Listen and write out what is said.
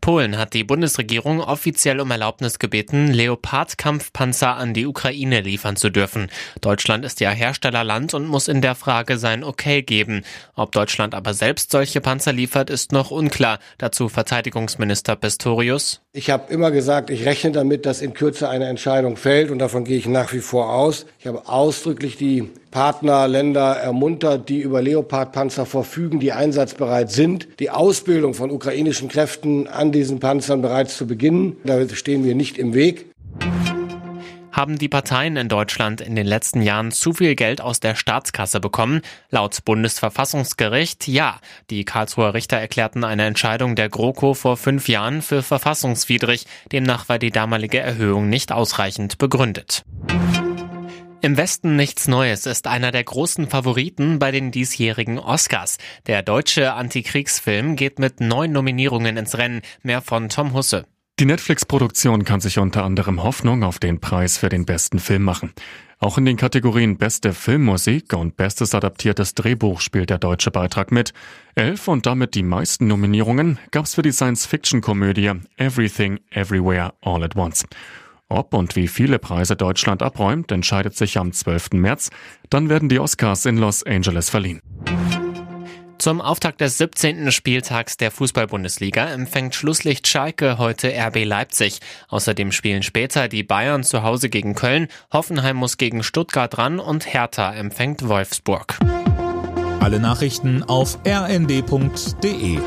Polen hat die Bundesregierung offiziell um Erlaubnis gebeten, Leopard-Kampfpanzer an die Ukraine liefern zu dürfen. Deutschland ist ja Herstellerland und muss in der Frage sein Okay geben. Ob Deutschland aber selbst solche Panzer liefert, ist noch unklar. Dazu Verteidigungsminister Pistorius. Ich habe immer gesagt, ich rechne damit, dass in Kürze eine Entscheidung fällt und davon gehe ich nach wie vor aus. Ich habe ausdrücklich die Partnerländer ermuntert, die über Leopard-Panzer verfügen, die einsatzbereit sind, die Ausbildung von ukrainischen Kräften an diesen Panzern bereits zu beginnen. Da stehen wir nicht im Weg. Haben die Parteien in Deutschland in den letzten Jahren zu viel Geld aus der Staatskasse bekommen? Laut Bundesverfassungsgericht ja. Die Karlsruher Richter erklärten eine Entscheidung der GroKo vor fünf Jahren für verfassungswidrig. Demnach war die damalige Erhöhung nicht ausreichend begründet. Im Westen nichts Neues ist einer der großen Favoriten bei den diesjährigen Oscars. Der deutsche Antikriegsfilm geht mit neun Nominierungen ins Rennen. Mehr von Tom Husse. Die Netflix-Produktion kann sich unter anderem Hoffnung auf den Preis für den besten Film machen. Auch in den Kategorien Beste Filmmusik und Bestes adaptiertes Drehbuch spielt der deutsche Beitrag mit. Elf und damit die meisten Nominierungen gab's für die Science-Fiction-Komödie Everything Everywhere All at Once. Ob und wie viele Preise Deutschland abräumt, entscheidet sich am 12. März. Dann werden die Oscars in Los Angeles verliehen. Zum Auftakt des 17. Spieltags der Fußball-Bundesliga empfängt Schlusslicht Schalke heute RB Leipzig. Außerdem spielen später die Bayern zu Hause gegen Köln, Hoffenheim muss gegen Stuttgart ran und Hertha empfängt Wolfsburg. Alle Nachrichten auf rnd.de